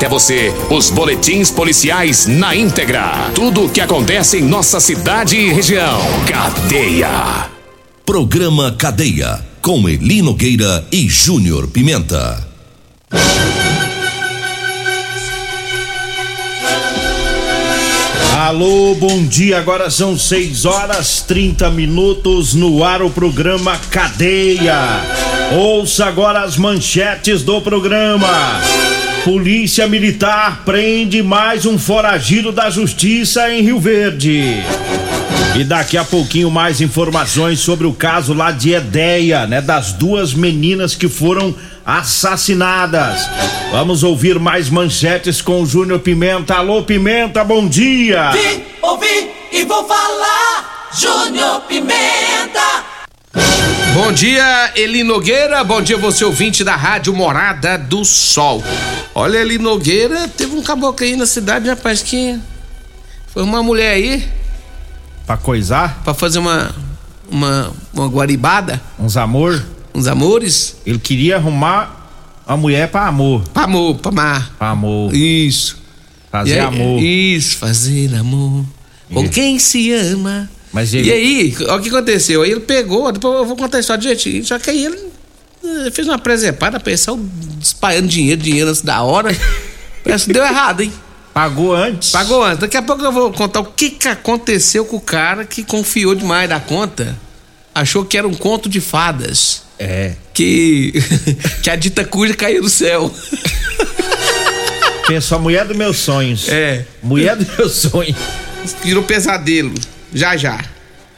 até você os boletins policiais na íntegra. Tudo o que acontece em nossa cidade e região. Cadeia. Programa Cadeia. Com Eli Nogueira e Júnior Pimenta. Alô, bom dia. Agora são 6 horas 30 minutos no ar o programa Cadeia. Ouça agora as manchetes do programa. Polícia Militar prende mais um foragido da Justiça em Rio Verde. E daqui a pouquinho mais informações sobre o caso lá de Edeia, né? Das duas meninas que foram assassinadas. Vamos ouvir mais manchetes com o Júnior Pimenta. Alô, Pimenta, bom dia! Vim, ouvi e vou falar, Júnior Pimenta! Bom dia, Eli Nogueira. Bom dia, você ouvinte da Rádio Morada do Sol. Olha, Eli Nogueira, teve um caboclo aí na cidade, rapaz, que foi uma mulher aí. Pra coisar? Pra fazer uma, uma, uma guaribada. Uns amor? Uns amores. Ele queria arrumar a mulher pra amor. Pra amor, pra amar. Pra amor. Isso. Fazer aí, amor. Isso, fazer amor. Com quem se ama. Mas ele... E aí, olha o que aconteceu. Aí ele pegou, depois eu vou contar a história direitinho. Só que aí ele eh, fez uma presepada, pensou espalhando dinheiro, dinheiro antes da hora. Parece que deu errado, hein? Pagou antes? Pagou antes. Daqui a pouco eu vou contar o que, que aconteceu com o cara que confiou demais da conta. Achou que era um conto de fadas. É. Que, que a dita cuja caiu do céu. Pensou a mulher dos meus sonhos. É. Mulher dos meus sonhos. Virou pesadelo. Já, já.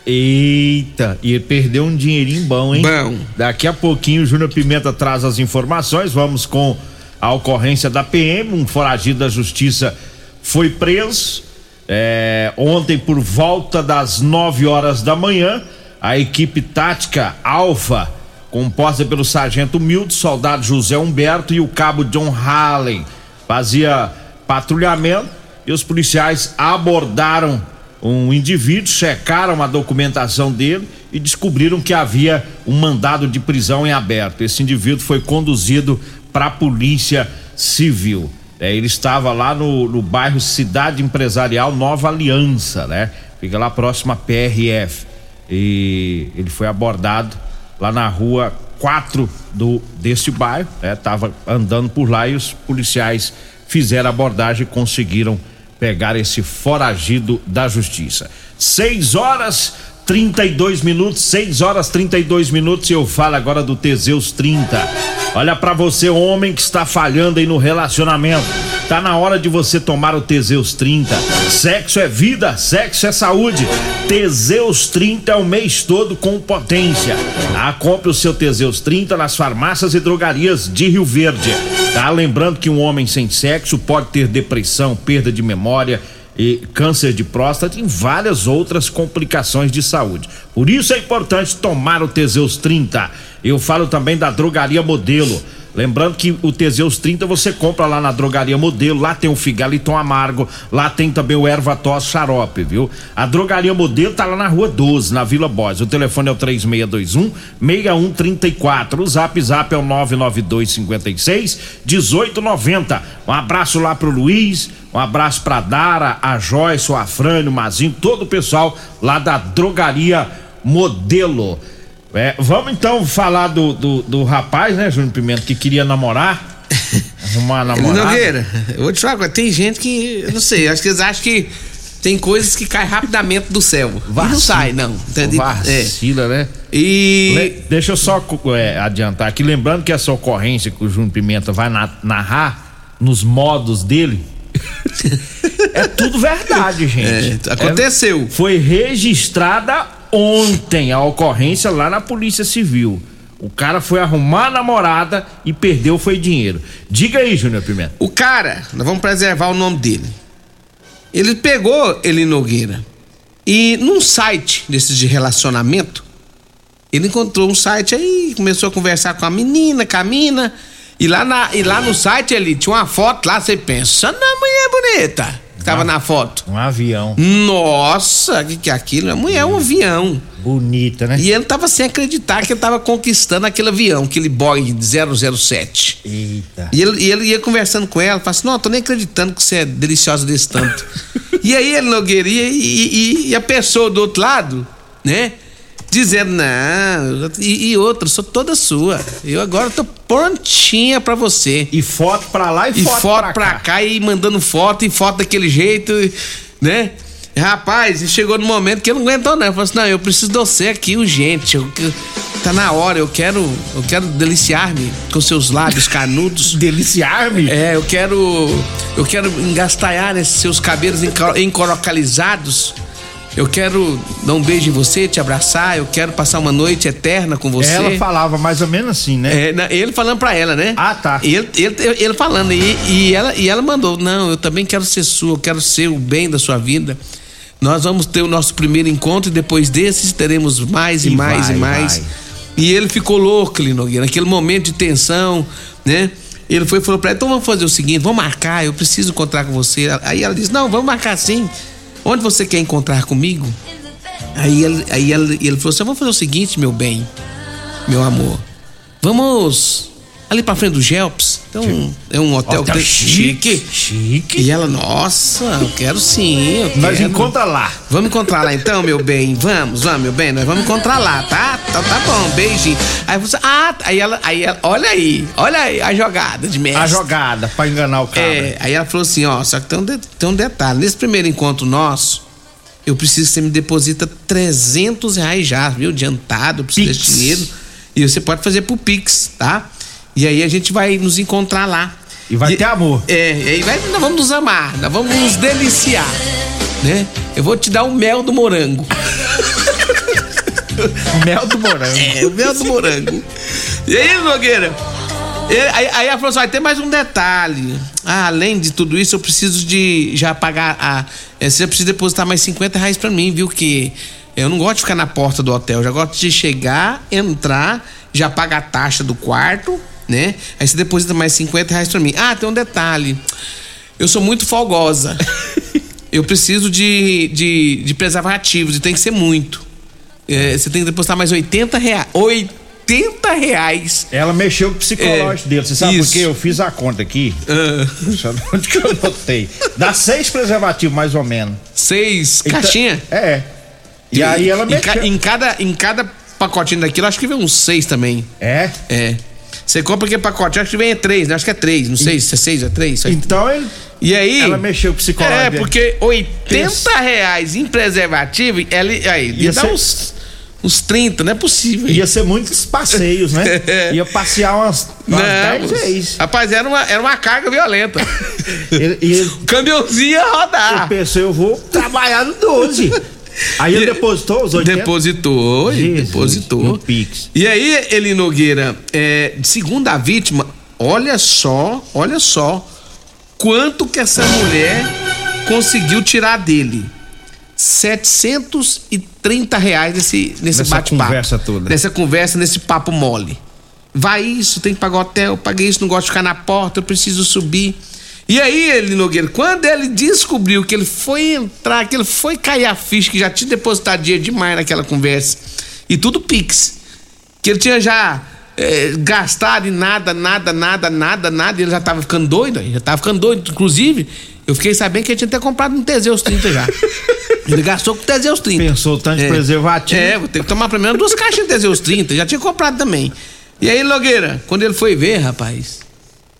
Eita, e perdeu um dinheirinho bom, hein? Bom. Daqui a pouquinho o Júnior Pimenta traz as informações. Vamos com a ocorrência da PM. Um foragido da justiça foi preso. É, ontem, por volta das 9 horas da manhã, a equipe tática Alfa, composta pelo sargento Milton, soldado José Humberto e o cabo John Hallen, fazia patrulhamento e os policiais abordaram um indivíduo, checaram a documentação dele e descobriram que havia um mandado de prisão em aberto. Esse indivíduo foi conduzido para a polícia civil. É, ele estava lá no, no bairro Cidade Empresarial Nova Aliança, né? Fica lá próximo à PRF. E ele foi abordado lá na rua 4 do desse bairro, né? Tava andando por lá e os policiais fizeram a abordagem e conseguiram pegar esse foragido da justiça. 6 horas 32 minutos, 6 horas 32 minutos e eu falo agora do Teseus 30. Olha para você, homem que está falhando aí no relacionamento. Tá na hora de você tomar o Teseus 30. Sexo é vida, sexo é saúde. Teseus 30 é o mês todo com potência. Ah, compre o seu Teseus 30 nas farmácias e drogarias de Rio Verde. Tá lembrando que um homem sem sexo pode ter depressão, perda de memória, e câncer de próstata e várias outras complicações de saúde. Por isso é importante tomar o Teseus 30. Eu falo também da drogaria modelo. Lembrando que o Teseus 30 você compra lá na drogaria modelo, lá tem o Figaliton amargo, lá tem também o erva tos xarope, viu? A drogaria modelo tá lá na rua 12, na Vila Boys. O telefone é o 3621 6134. O zap zap é o 992 56 1890. Um abraço lá pro Luiz, um abraço pra Dara, a Joyce, o Afrânio, o Mazinho, todo o pessoal lá da drogaria modelo. É, vamos então falar do, do, do rapaz, né, Júnior Pimenta, que queria namorar. Arrumar uma namorada. Nogueira, eu vou te falar, tem gente que, eu não sei, acho que eles acham que tem coisas que caem rapidamente do céu. E não Vacila. sai, não. Entende? É. Vacila, né? E. Le- deixa eu só é, adiantar aqui, lembrando que essa ocorrência que o Júnior Pimenta vai na- narrar nos modos dele. é tudo verdade, gente. É, aconteceu. É, foi registrada ontem a ocorrência lá na Polícia Civil. O cara foi arrumar a namorada e perdeu foi dinheiro. Diga aí, Júnior Pimenta. O cara, nós vamos preservar o nome dele. Ele pegou ele Nogueira e num site desses de relacionamento, ele encontrou um site aí, começou a conversar com a menina, com a mina, e lá, na, e lá no site ele tinha uma foto lá, você pensa, na mulher bonita que tava na foto. Um avião. Nossa, o que, que é aquilo? A mulher é um avião. Bonita, né? E ele tava sem acreditar que ele tava conquistando aquele avião, aquele Boeing 007. Eita. E ele, e ele ia conversando com ela, falava assim: Não, tô nem acreditando que você é deliciosa desse tanto. e aí ele Nogueira, e, e- e a pessoa do outro lado, né? Dizendo, não, e, e outra, sou toda sua. Eu agora tô prontinha pra você. E foto pra lá e, E foto, foto, pra, cá. e mandando foto, e foto daquele jeito, né? Rapaz, chegou no momento que ele não aguentou, não. Ele falou assim: não, eu preciso de você aqui urgente. Eu, tá na hora, eu quero, eu quero deliciar-me com seus lábios carnudos. Deliciar-me. É, eu quero. Eu quero engastalhar esses seus cabelos enco- encorocalizados. Eu quero dar um beijo em você, te abraçar. Eu quero passar uma noite eterna com você. Ela falava mais ou menos assim, né? É, ele falando pra ela, né? Ah, tá. Ele, ele, ele falando, e, e, ela, e ela mandou: Não, eu também quero ser sua, eu quero ser o bem da sua vida. Nós vamos ter o nosso primeiro encontro e depois desses teremos mais e, E mais vai, e mais. vai. E ele ficou louco, Lino Nogueira, naquele momento de tensão, né? Ele foi e falou pra ela: Então vamos fazer o seguinte, vamos marcar, eu preciso encontrar com você. Aí ela disse: Não, vamos marcar sim. Onde você quer encontrar comigo? Aí ele, aí ele, ele falou assim: vamos fazer o seguinte, meu bem, meu amor. Vamos ali pra frente do Gelps. Então, é um hotel, Hotel tem- chique. Chique. E ela, nossa, eu quero sim. Eu Nós quero. encontra lá. Vamos encontrar lá então, meu bem. Vamos, vamos, meu bem. Nós vamos encontrar lá, tá? Então tá bom, beijinho. Aí você. Ah, aí ela, aí ela. Olha aí, olha aí a jogada de mestre. A jogada pra enganar o cara. É, aí ela falou assim, ó, só que tem um, de- tem um detalhe. Nesse primeiro encontro nosso, eu preciso que você me deposita 300 reais já, viu? Adiantado, eu preciso Pix. desse dinheiro. E você pode fazer pro Pix, tá? E aí a gente vai nos encontrar lá. E vai ter amor. É, e aí vai, nós vamos nos amar, nós vamos nos deliciar, né? Eu vou te dar o mel do morango. Mel do morango. É, o mel do morango. E aí, Nogueira? E aí, aí ela falou assim: vai ter mais um detalhe. Ah, além de tudo isso, eu preciso de já pagar a. é, Você precisa depositar mais 50 reais pra mim, viu? Que eu não gosto de ficar na porta do hotel. Eu já gosto de chegar, entrar, já pagar a taxa do quarto, né? Aí você deposita mais 50 reais pra mim. Ah, tem um detalhe. Eu sou muito folgosa. Eu preciso de, de, de preservativos e tem que ser muito. É, você tem que depositar mais 80 reais. 80 reais. Ela mexeu com o psicológico É, dele. Você sabe isso. por quê? Eu fiz a conta aqui. Sabe onde que eu anotei? Dá seis preservativos, mais ou menos. seis Então- caixinha? É. E, aí ela em, mexeu. ca- em cada, em cada pacotinho daquilo, acho que vem uns seis também. É. É. Você compra aquele pacote, acho que vem é três, né? Acho que é três, não sei se é seis ou é três. Então ele. E aí. Ela mexeu com o psicológico É, porque 80 reais em preservativo, ela, aí, ia, Ia dar ser- uns, uns 30, não é possível. Ia ser muitos passeios, né? Ia passear umas, umas Não, 10 vezes. rapaz, era uma, era uma carga violenta. Ele- ele, o caminhãozinho ia eu rodar. pensei, eu vou trabalhar no 12. Aí ele depositou os 80. Depositou, Jesus, depositou. Pix. E aí, Eli Nogueira, é, segundo a vítima, olha só, olha só quanto que essa mulher conseguiu tirar dele. 730 reais nesse, nesse Nessa bate-papo. conversa toda. Nessa conversa, nesse papo mole. Vai isso, tem que pagar hotel, paguei isso, não gosto de ficar na porta, eu preciso subir. E aí, ele Nogueira, quando ele descobriu que ele foi entrar, que ele foi cair a ficha, que já tinha depositado dinheiro demais naquela conversa, e tudo Pix, que ele tinha já eh, gastado em nada, nada, nada, nada, nada, e ele já tava ficando doido, já tava ficando doido. Inclusive, eu fiquei sabendo que ele tinha até comprado um Teseus 30 já. Ele gastou com o Teseus 30. Pensou tanto de preservativo. É, vou ter que tomar primeiro duas caixas de Teseus 30, já tinha comprado também. E aí, Logueira, quando ele foi ver, rapaz,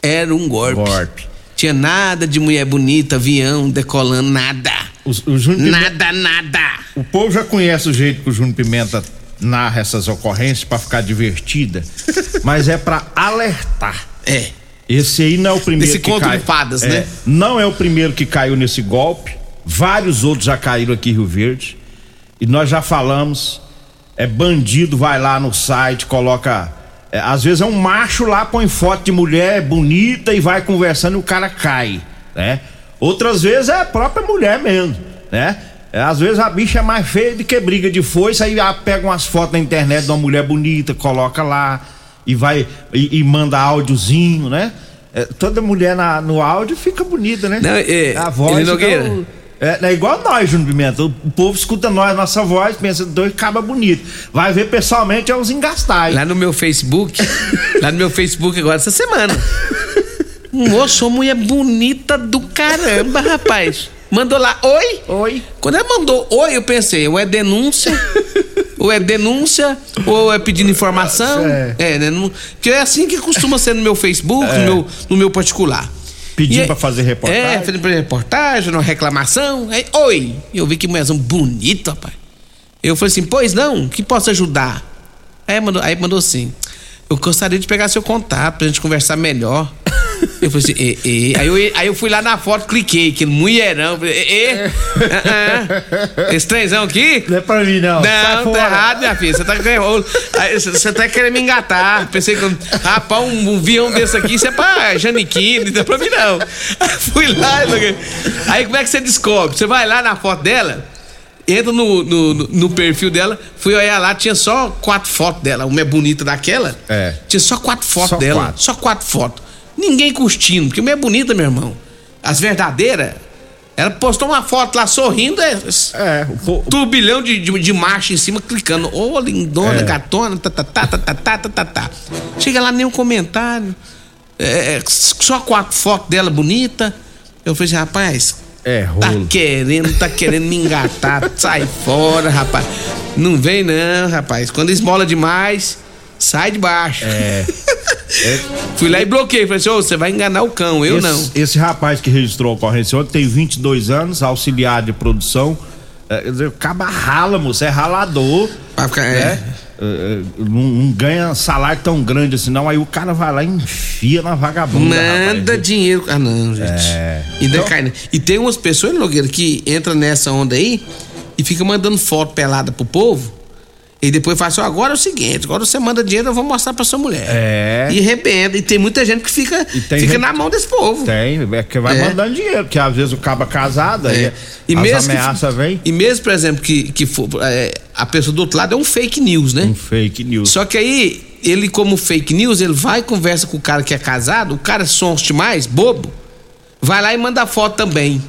era um golpe. Golpe. Tinha nada de mulher bonita, avião, decolando, nada. O, o Júnior Pimenta, Nada, nada. o povo já conhece o jeito que o Júnior Pimenta narra essas ocorrências pra ficar divertida, mas é pra alertar. É. Esse aí não é o primeiro Esse que conto cai. de fadas, É, né? Não é o primeiro que caiu nesse golpe. Vários outros já caíram aqui em Rio Verde. E nós já falamos. É bandido, vai lá no site, coloca é, às vezes é um macho lá, põe foto de mulher bonita e vai conversando e o cara cai, né? Outras vezes é a própria mulher mesmo, né? É, às vezes a bicha é mais feia do que briga de foice, aí ela pega umas fotos na internet de uma mulher bonita, coloca lá e vai e, e manda áudiozinho, né? É, toda mulher na, no áudio fica bonita, né? Não, é, a voz ele Nogueira. É, é igual nós, Júnior Pimenta. O, o povo escuta nós, nossa voz, pensa, dois caba bonito. Vai ver pessoalmente é uns engastais. Lá no meu Facebook, lá no meu Facebook agora essa semana. Moço, uma mulher bonita do caramba, rapaz. Mandou lá, oi? Oi. Quando ela mandou oi, eu pensei, ou é denúncia, ou é denúncia, ou é pedindo informação. É. É, né? Não, que é assim que costuma ser no meu Facebook, no, meu, no meu particular. Pedindo pra fazer reportagem. É, fazendo reportagem, uma reclamação. Aí, oi! Eu vi que mulherzão bonito, rapaz. Eu falei assim, pois não, que posso ajudar? Aí mandou, aí mandou assim, eu gostaria de pegar seu contato pra gente conversar melhor. Eu falei assim, e, e. Aí, eu, aí eu fui lá na foto, cliquei, aquele mulherão. Falei, e, e, ah, ah. Esse trenzão aqui? Não é pra mim, não. Sai Não, fora. tá errado, minha filha. Você tá, você- tá querendo me engatar. Pensei que, rapaz, um, um avião desse aqui, isso é pra Janiquine, não é pra mim, não. Aí fui lá, aí como é que você descobre? Você vai lá na foto dela, entra no, no, no- no perfil dela, fui olhar lá, tinha só quatro fotos dela. Uma é bonita daquela. É. Tinha só quatro fotos Só dela. quatro. Só quatro fotos. Ninguém curtindo, porque uma é bonita, meu irmão. As verdadeiras. Ela postou uma foto lá sorrindo, é, É, o turbilhão de, de, de marcha em cima, clicando. Ô, lindona, É. gatona, tá, tá, tá, tá, tá, tá, tá, tá, tá. Chega lá, nenhum comentário. É, é, só quatro fotos dela bonita. Eu falei assim, rapaz, É, tá querendo, tá querendo me engatar. sai fora, rapaz. Não vem não, rapaz. Quando esmola demais, sai de baixo. É. Fui lá e bloqueei. Falei assim, ô, você vai enganar o cão, eu esse, não. Esse rapaz que registrou a ocorrência ontem tem 22 anos, auxiliar de produção. É, quer dizer, acaba rala, moço, é ralador. Vai ficar- né? é. É, é, não, não ganha salário tão grande assim, não. Aí o cara vai lá e enfia na vagabunda. Manda rapaz. dinheiro. Ah, não, gente. É. E, Então- cai, né? e tem umas pessoas, Nogueira, que entra nessa onda aí e fica mandando foto pelada pro povo. E depois fala assim: agora é o seguinte, agora você manda dinheiro, eu vou mostrar pra sua mulher. É. E arrebenta. E tem muita gente que fica, E tem fica gente- na mão desse povo. Tem, é que vai É. mandando dinheiro, porque às vezes o caba casado, aí É. E as mesmo que- ameaças vêm. E mesmo, por exemplo, que, que for, é, a pessoa do outro lado é um fake news, né? Um fake news. Só que aí, ele, como fake news, ele vai e conversa com o cara que é casado, o cara sonste mais, bobo, vai lá e manda foto também.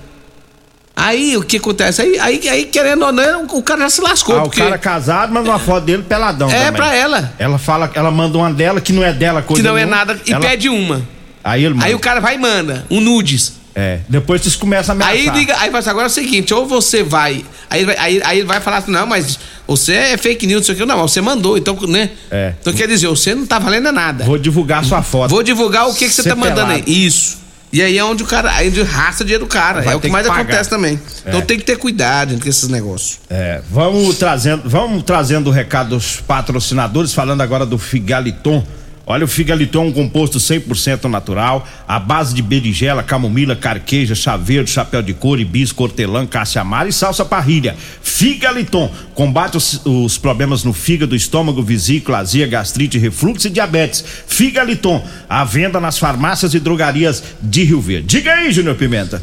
Aí o que acontece? Aí, aí, aí, querendo ou não, o cara já se lascou. Ah, o porque cara casado manda uma foto dele peladão. é também. pra ela. Ela fala, ela manda uma dela que não é dela, Que coisa não é nenhuma. nada. E Ela- pede uma. Aí ele manda. Aí o cara vai e manda um nudes. É, depois vocês começam a ameaçar. Aí liga, aí fala assim, agora é o seguinte, ou você vai. Aí, ele vai- aí, aí vai falar assim, não, mas você é fake news, não sei o que. Não, você mandou, então, né? É. Então quer dizer, você não tá valendo nada. Vou divulgar sua foto. Vou divulgar o que, que você Ser tá mandando aí. Isso. E aí é onde o cara, aí onde raça dinheiro do cara. Vai é o que mais que acontece também. Então É. tem que ter cuidado com esses negócios. É, vamos trazendo, vamos trazendo o recado dos patrocinadores, falando agora do Figaliton. Olha, o Figaliton é um composto 100% natural, à base de berigela, camomila, carqueja, chá verde, chapéu de couro, hibisco, hortelã, caça-amara e salsa parrilha. Figaliton combate os, os problemas no fígado, estômago, vesícula, azia, gastrite, refluxo e diabetes. Figaliton, à venda nas farmácias e drogarias de Rio Verde. Diga aí, Júnior Pimenta.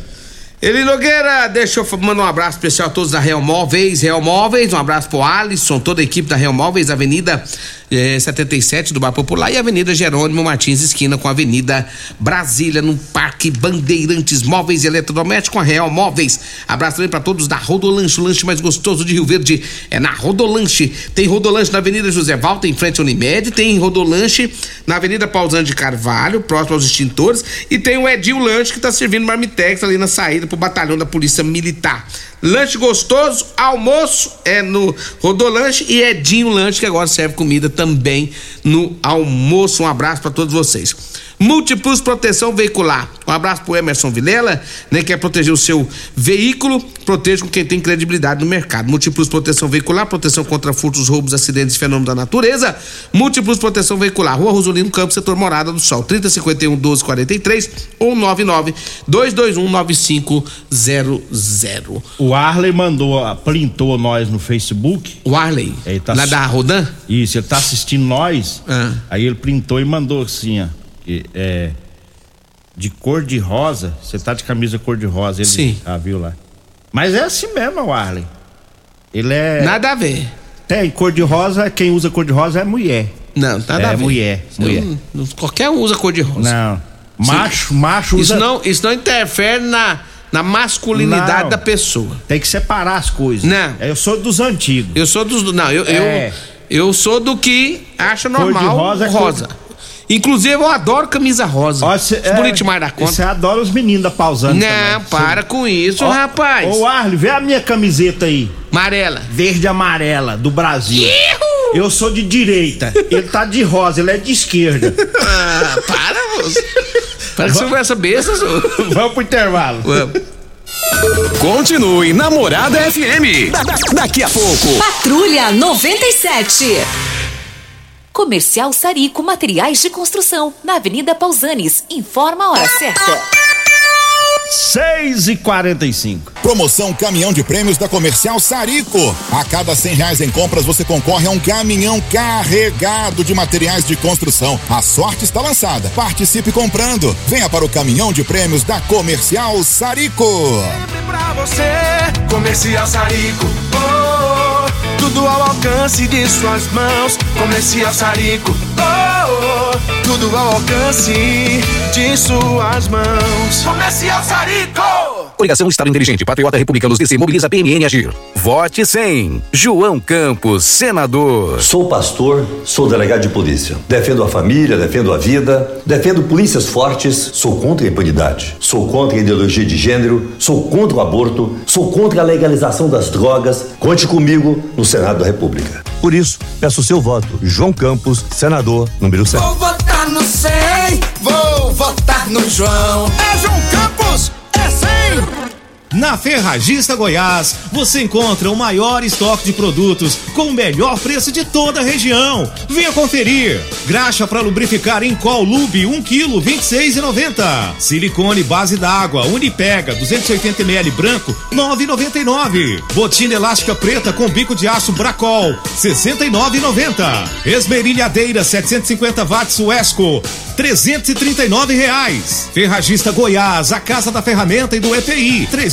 Eli Nogueira, deixa eu mandar um abraço especial a todos da Real Móveis. Real Móveis, um abraço pro Alisson, toda a equipe da Real Móveis, Avenida eh, 77 do Bar Popular e Avenida Jerônimo Martins, esquina com a Avenida Brasília, no Parque Bandeirantes Móveis e Eletrodomésticos com a Real Móveis. Abraço também para todos da Rodolanche, o lanche mais gostoso de Rio Verde é na Rodolanche. Tem Rodolanche na Avenida José Valta, em frente ao Unimed, tem Rodolanche na Avenida Pausano de Carvalho, próximo aos extintores, e tem o Edil Lanche que tá servindo marmitex ali na saída pro batalhão da Polícia Militar. Lanche gostoso, almoço é no Rodolanche e Edinho Lanche que agora serve comida também no almoço. Um abraço para todos vocês. Multiplus Proteção Veicular. Um abraço pro Emerson Vilela, né? Quer proteger o seu veículo, proteja com quem tem credibilidade no mercado. Múltiplos Proteção Veicular, proteção contra furtos, roubos, acidentes e fenômenos da natureza. Múltiplos Proteção Veicular, Rua Rosolino Campos, setor Morada do Sol, 3051 1243 ou 99 221 9500. O Arley mandou, printou nós no Facebook. O Arley, Ele tá lá da Rodan? Isso, ele tá assistindo nós. Ah. Aí ele printou e mandou assim, ó. Que, é, de cor de rosa. Você tá de camisa cor de rosa. Ele Sim. Ah, viu lá. Mas é assim mesmo, o Arley. Ele é. Nada a ver. Tem cor de rosa, quem usa cor de rosa é mulher. Não, nada É, a ver. mulher, mulher. não- qualquer um usa cor de rosa. Não. Macho, macho usa. Isso não, isso não interfere na, na masculinidade Não. da pessoa. Tem que separar as coisas. Não. Eu sou dos antigos. Eu sou dos. Não, eu, É. eu, eu sou do que acha Cor de normal rosa rosa. É Inclusive, eu adoro camisa rosa. Ó, cê- Isso bonito demais da conta. Você adora os meninos da pausando. Não, para com isso, rapaz. Ô, Arley, vê a minha camiseta aí. Amarela. Verde e amarela do Brasil. Eu sou de direita. Ele tá de rosa, ele é de esquerda. Ah, para, moço. Para que você conversa besta, senhor. Vamos pro intervalo. Vamos. Continue Namorada FM. Da- da- daqui a pouco. Patrulha 97. Comercial Sarico Materiais de Construção, na Avenida Pausanes. Informa a hora certa. 6 e 45 Promoção Caminhão de Prêmios da Comercial Sarico. A cada cem reais em compras você concorre a um caminhão carregado de materiais de construção. A sorte está lançada. Participe comprando. Venha para o Caminhão de Prêmios da Comercial Sarico. pra você, Comercial Sarico. Oh, tudo ao alcance de suas mãos. Comercial Sarico. Oh, oh, tudo ao alcance de suas mãos. Comercial Sarico. Coligação Estado Inteligente, Patriota Republicanos DC, Mobiliza PMN Agir. Vote 100. João Campos, senador. Sou pastor, sou delegado de polícia. Defendo a família, defendo a vida, defendo polícias fortes, sou contra a impunidade. Sou contra a ideologia de gênero, sou contra o aborto, sou contra a legalização das drogas. Conte comigo no Senado da República. Por isso, peço seu voto. João Campos, senador, número 7. Vou votar no 100, vou votar no João. É João Campos, 100. Na Ferragista Goiás, você encontra o maior estoque de produtos com o melhor preço de toda a região. Venha conferir. Graxa para lubrificar em Col Lube 1 kg 26,90. Silicone base d'água Unipega 280 ml branco 9,99. Botina elástica preta com bico de aço Bracol 69,90. Esmerilhadeira 750 watts Wesco 339 reais. Ferragista Goiás, a casa da ferramenta e do EPI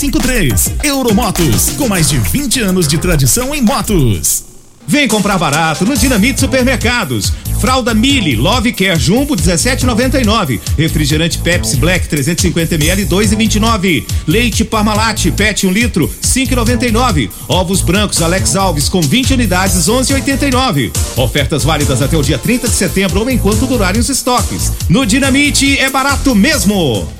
0553. Euromotos, com mais de 20 anos de tradição em motos. Vem comprar barato no Dinamite Supermercados. Fralda Mili Love Care Jumbo 17,99. Refrigerante Pepsi Black 350 ml 2,29. Leite Parmalat PET 1 litro 5,99. Ovos brancos Alex Alves com 20 unidades 11,89. Ofertas válidas até o dia 30 de setembro ou enquanto durarem os estoques. No Dinamite é barato mesmo.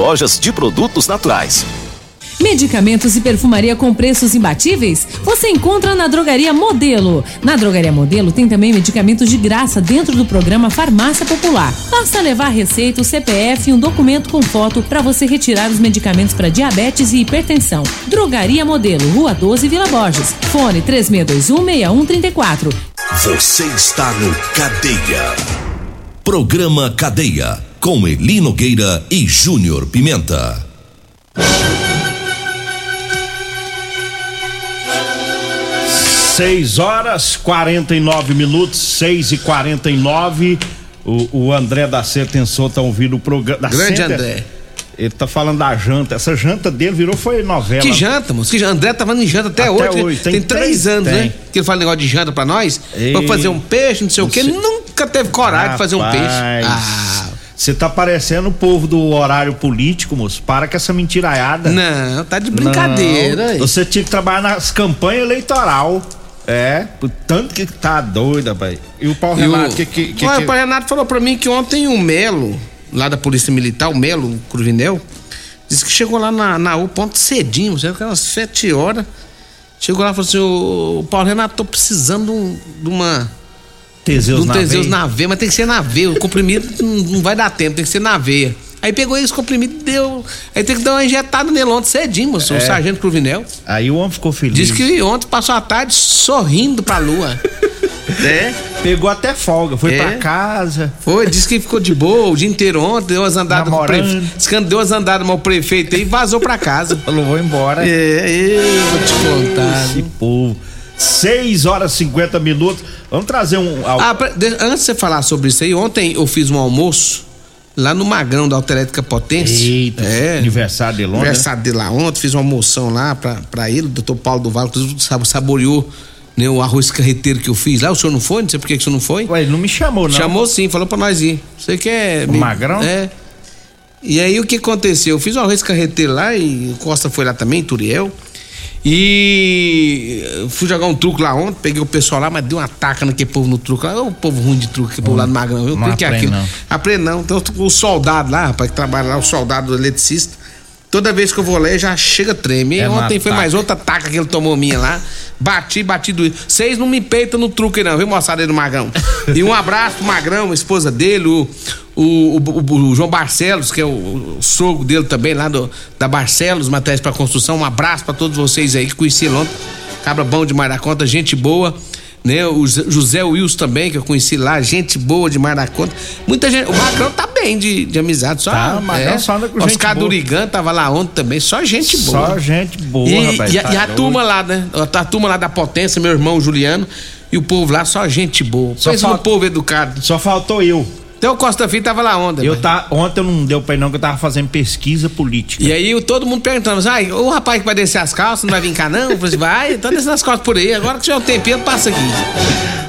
lojas de produtos naturais. Medicamentos e perfumaria com preços imbatíveis? Você encontra na Drogaria Modelo. Na Drogaria Modelo tem também medicamentos de graça dentro do programa Farmácia Popular. Basta levar receita, o CPF e um documento com foto para você retirar os medicamentos para diabetes e hipertensão. Drogaria Modelo, Rua 12, Vila Borges. Fone 36216134. Você está no Cadeia. Programa Cadeia. Com Eli Nogueira e Júnior Pimenta. Seis horas 49 minutos, 6 e 49 o, o André da Sertensou tá ouvindo o programa. Grande Center. André. Ele tá falando da janta. Essa janta dele virou foi novela. Que janta, moço? Que janta? André tá falando em janta até, Até hoje. hoje. Tem, Tem três três- anos, tem. né? Que ele fala negócio de janta pra nós. Ei. Pra fazer um peixe, não sei o quê. Nunca teve coragem de fazer um peixe. Ah, Você tá parecendo o povo do horário político, moço. Para com essa mentiraiada. Não, tá de brincadeira. Não. Você tinha que trabalhar nas campanhas eleitoral. É, por tanto que tá doida, pai. E o Paulo E o- Renato, que, que, que, Olha, que- o pai Renato falou pra mim que ontem o Melo, lá da Polícia Militar, o Melo o Cruvinel, disse que chegou lá na, na U ponto cedinho, já que umas sete horas. Chegou lá e falou assim: "Ô, Paulo Renato, tô precisando de uma. Teseus na Teseus veia." na veia, mas tem que ser na veia. O comprimido não, vai dar tempo, tem que ser na veia. Aí pegou esse comprimido e deu. Aí tem que dar uma injetada nele ontem cedinho, moço, o É. sargento Cruvinel. Aí o homem ficou feliz. Disse que ontem passou a tarde sorrindo pra lua. é? Pegou até folga, foi É. pra casa. Foi, disse que ficou de boa o dia inteiro ontem, deu umas andadas o Namorando. prefeito. Deu umas andadas o prefeito aí e vazou pra casa. Falou, vou embora. É, eu vou te contar. Esse povo. 6 horas e 50 minutos. Vamos trazer um. Ah, de- antes de você falar sobre isso aí, ontem eu fiz um almoço lá no Magrão da Autoelétrica Potência. Eita, é. aniversário de Londres. Aniversário dele lá ontem, fiz uma almoção lá pra, pra ele, o doutor Paulo do Vale, saboreou né, o arroz carreteiro que eu fiz lá. O senhor não foi? Não sei por que que o senhor não foi. Ué, ele não me chamou, não. Chamou sim, falou pra nós ir. Você quer. O Magrão? É. E aí o que aconteceu? Eu fiz um arroz carreteiro lá e o Costa foi lá também, Turiel. E eu fui jogar um truco lá ontem, peguei o pessoal lá, mas deu uma taca naquele povo no truco lá. Ô, o povo ruim de truco, aquele povo lá no Magrão. Eu Não que é aquilo. não. Aprende não. Então o soldado lá, rapaz, que trabalha lá, o soldado eletricista. Toda vez que eu vou ler, já chega treme. É ontem foi taca. mais outra taca que ele tomou minha lá. Bati, bati doído. Vocês não me peitam no truque, não, viu, moçada aí do Magrão? e um abraço pro Magrão, a esposa dele, o, o, o- o João Barcelos, que é o, sogro dele também, lá do, da Barcelos, Materiais pra Construção. Um abraço pra todos vocês aí que conheci ontem. Cabra bom demais da conta, gente boa. Né, o José Wilson também, que eu conheci lá, gente boa demais da conta. Muita gente. O Magrão tá bem de, de amizade, só. Tá, o Magrão só anda com gente Oscar. Durigan tava lá ontem também, só gente boa. Só gente boa, E, rapaz. e a, tá e a doido. turma lá, né? A, a turma lá da potência, meu irmão Juliano, e o povo lá, só gente boa. Só Pensa no povo educado. Só faltou eu. Até o Costa Filho tava lá ontem. Eu tá, ontem não deu pra ir não, que eu tava fazendo pesquisa política. E aí todo mundo perguntando, ai, o rapaz que vai descer as calças não vai vir cá não? Eu falei assim, vai, tá descendo as calças por aí, agora que tiver um tempinho, passa aqui.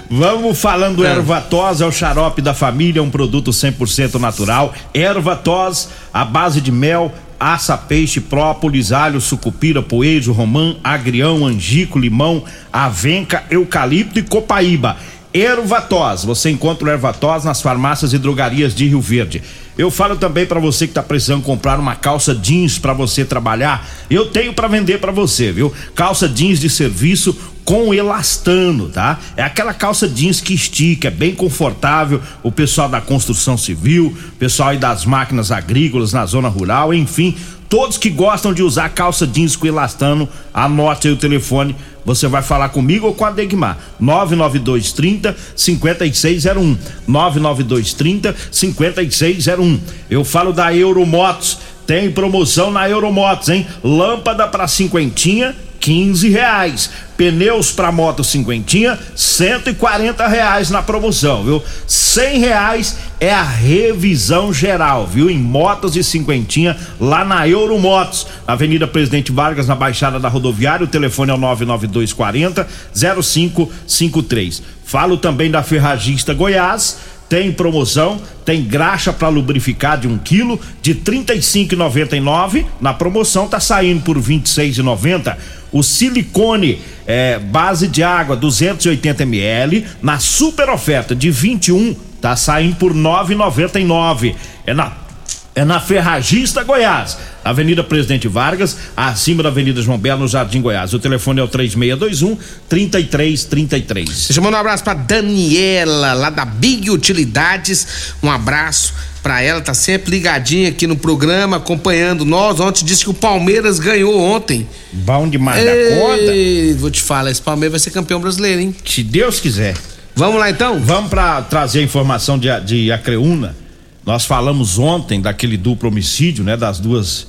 Vamos falando do É. erva tos, é o xarope da família, um produto 100% natural. Erva tos, a base de mel, aça, peixe, própolis, alho, sucupira, poejo, romã, agrião, angico, limão, avenca, eucalipto e copaíba. Ervatos, você encontra o Ervatos nas farmácias e drogarias de Rio Verde. Eu falo também para você que tá precisando comprar uma calça jeans para você trabalhar. Eu tenho para vender para você, viu? Calça jeans de serviço com elastano, tá? É aquela calça jeans que estica, é bem confortável. O pessoal da construção civil, pessoal aí das máquinas agrícolas na zona rural, enfim, todos que gostam de usar calça jeans com elastano, anote aí o telefone. Você vai falar comigo ou com a Degmar. 99230 5601. 99230 5601. Eu falo da Euromotos. Tem promoção na Euromotos, hein? Lâmpada para cinquentinha, 15 reais. Pneus para moto cinquentinha, 140 reais na promoção, viu? 100 reais é a revisão geral, viu? Em motos e cinquentinha lá na Euromotos, Avenida Presidente Vargas, na Baixada da Rodoviária. O telefone é o 99240 0553. Falo também da Ferragista Goiás tem promoção, tem graxa para lubrificar de um quilo de R$ 35,99. Na promoção tá saindo por R$ 26,90. O silicone é, base de água 280 ml na super oferta de 21 tá saindo por R$ 9,99. É na é na Ferragista Goiás, Avenida Presidente Vargas, acima da Avenida João Belo, no Jardim Goiás. O telefone é o 3621 3333. Deixa eu mandar um abraço pra Daniela, lá da Big Utilidades. Um abraço pra ela, tá sempre ligadinha aqui no programa, acompanhando nós. Ontem disse que o Palmeiras ganhou ontem. Bom demais da Ei, conta. Vou te falar, esse Palmeiras vai ser campeão brasileiro, hein? Se Deus quiser. Vamos lá então? Vamos para trazer a informação de, de Acreúna. Nós falamos ontem daquele duplo homicídio, né? Das duas,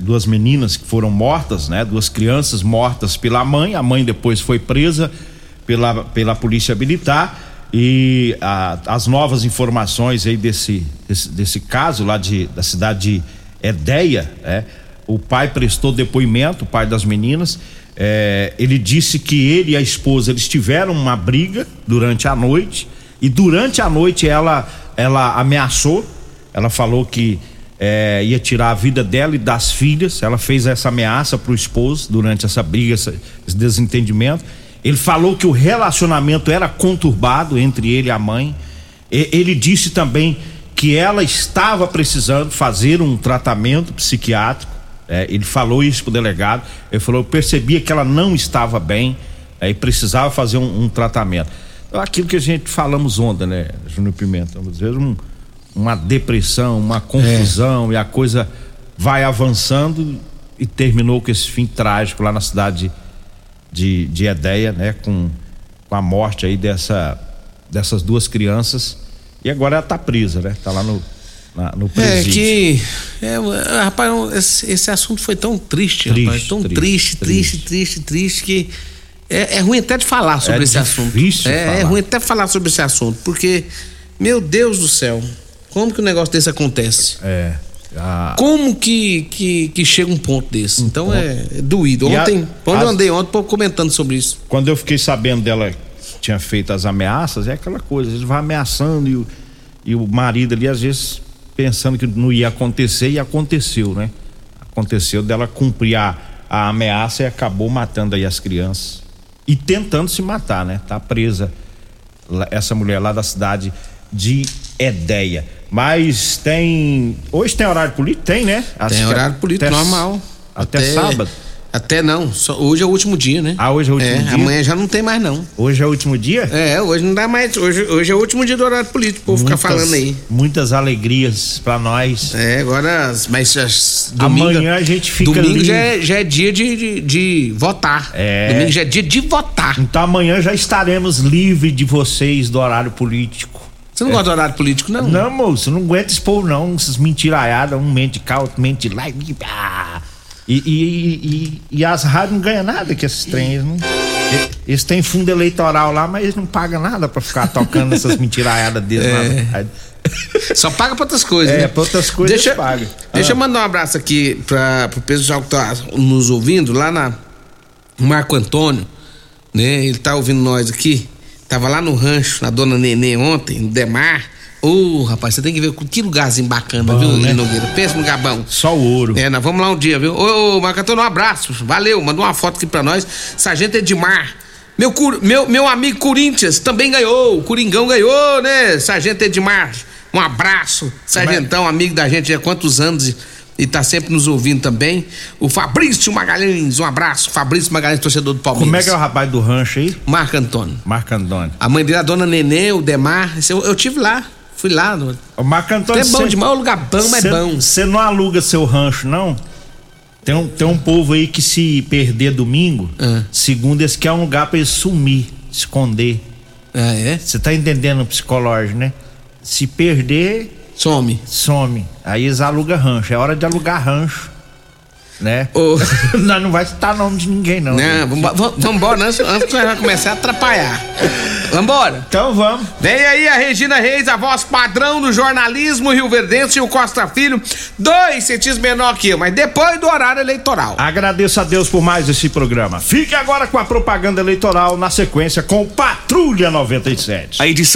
duas meninas que foram mortas, né? Duas crianças mortas pela mãe. A mãe depois foi presa pela, pela polícia militar e a, as novas informações aí desse, desse, desse caso lá de, da cidade de Edeia, né? O pai prestou depoimento, o pai das meninas. É, ele disse que ele e a esposa eles tiveram uma briga durante a noite e durante a noite ela ela ameaçou, ela falou que é, ia tirar a vida dela e das filhas. Ela fez essa ameaça pro esposo durante essa briga, essa, esse desentendimento. Ele falou que o relacionamento era conturbado entre ele e a mãe. E, ele disse também que ela estava precisando fazer um tratamento psiquiátrico. É, ele falou isso pro delegado. Ele falou: eu percebia que ela não estava bem é, e precisava fazer um, um tratamento aquilo que a gente falamos ontem, né, Júnior Pimenta? Às vezes um, uma depressão, uma confusão é. e a coisa vai avançando e terminou com esse fim trágico lá na cidade de, de Edeia, né? Com, com a morte aí dessa, dessas duas crianças. E agora ela tá presa, né? Tá lá no, na, no presídio. É que. É, rapaz, esse, esse assunto foi tão triste, triste rapaz. Tão triste, triste, triste, triste, triste que é, é ruim até de falar sobre é esse assunto. É, falar. é ruim até falar sobre esse assunto, porque, meu Deus do céu, como que um negócio desse acontece? É. Como que, que, que, chega um ponto desse? Um então ponto. É, é, doído. Ontem, a, quando as... eu andei ontem, comentando sobre isso. Quando eu fiquei sabendo dela tinha feito as ameaças, é aquela coisa, ele vai ameaçando e o, e o marido ali, às vezes, pensando que não ia acontecer, e aconteceu, né? Aconteceu dela cumprir a, a ameaça e acabou matando aí as crianças e tentando se matar, né? Tá presa essa mulher lá da cidade de Edeia. Mas tem. Hoje tem horário político? Tem, né? Acho tem horário político até, normal. Até, até sábado. Até não, só, hoje é o último dia, né? Ah, hoje é o último é, dia? Amanhã já não tem mais não. Hoje é o último dia? É, hoje não dá mais, hoje, hoje é o último dia do horário político, o povo ficar falando aí. Muitas alegrias pra nós. É, agora, mas as, domingo, amanhã a gente fica Domingo ali... já, é, já é dia de, de, de, votar. É. Domingo já é dia de votar. Então amanhã já estaremos livres de vocês do horário político. Você não é. gosta do horário político, não? Não, moço, não aguenta expor, não. Essas mentiraiadas, um mente cá, outro mente lá. Ah. E, e, e, e, as rádios não ganham nada com esses trens. Não, eles têm fundo eleitoral lá, mas eles não pagam nada pra ficar tocando essas mentiraiadas deles é. lá. Só paga pra outras coisas. É, né? pra outras coisas deixa, paga. Deixa ah. eu mandar um abraço aqui pra, pro pessoal que tá nos ouvindo, lá na Marco Antônio, né? Ele tá ouvindo nós aqui. Tava lá no rancho, na Dona Nenê ontem, no Demar. Ô, oh, rapaz, você tem que ver que lugarzinho bacana, Bom, viu, né? Nogueira? Pensa no Gabão. Só o ouro. É, nós vamos lá um dia, viu? Ô, ô Marcantônio, um abraço. Valeu, mandou uma foto aqui pra nós. Sargento Edmar. Meu, meu, meu amigo Corinthians também ganhou. O Coringão ganhou, né? Sargento Edmar. Um abraço. Sargentão, amigo da gente há quantos anos e, e tá sempre nos ouvindo também. O Fabrício Magalhães, um abraço. Fabrício Magalhães, torcedor do Palmeiras. Como é que é o rapaz do rancho aí? Marco Antônio. Marco Antônio. A mãe dele, a dona Nenê, o Demar. Eu, eu tive lá. Fui lá. No... O Marco Antônio. É bom cê, demais, o lugar bom, mas é bom. Você não aluga seu rancho, não? Tem um, tem um povo aí que se perder domingo, ah. segundo esse que é um lugar pra ele sumir, esconder. Ah, é? Você tá entendendo o psicológico, né? Se perder. Some. Some. Aí eles alugam rancho. É hora de alugar rancho né? Oh. não, não vai citar nome de ninguém, não. Não, vamos embora, antes, antes vai começar a atrapalhar. Vambora. Então vamos. Vem aí a Regina Reis, a voz padrão do jornalismo Rio Verdense e o Costa Filho, dois centímetros menor que eu, mas depois do horário eleitoral. Agradeço a Deus por mais esse programa. Fique agora com a propaganda eleitoral na sequência com Patrulha 97. A edição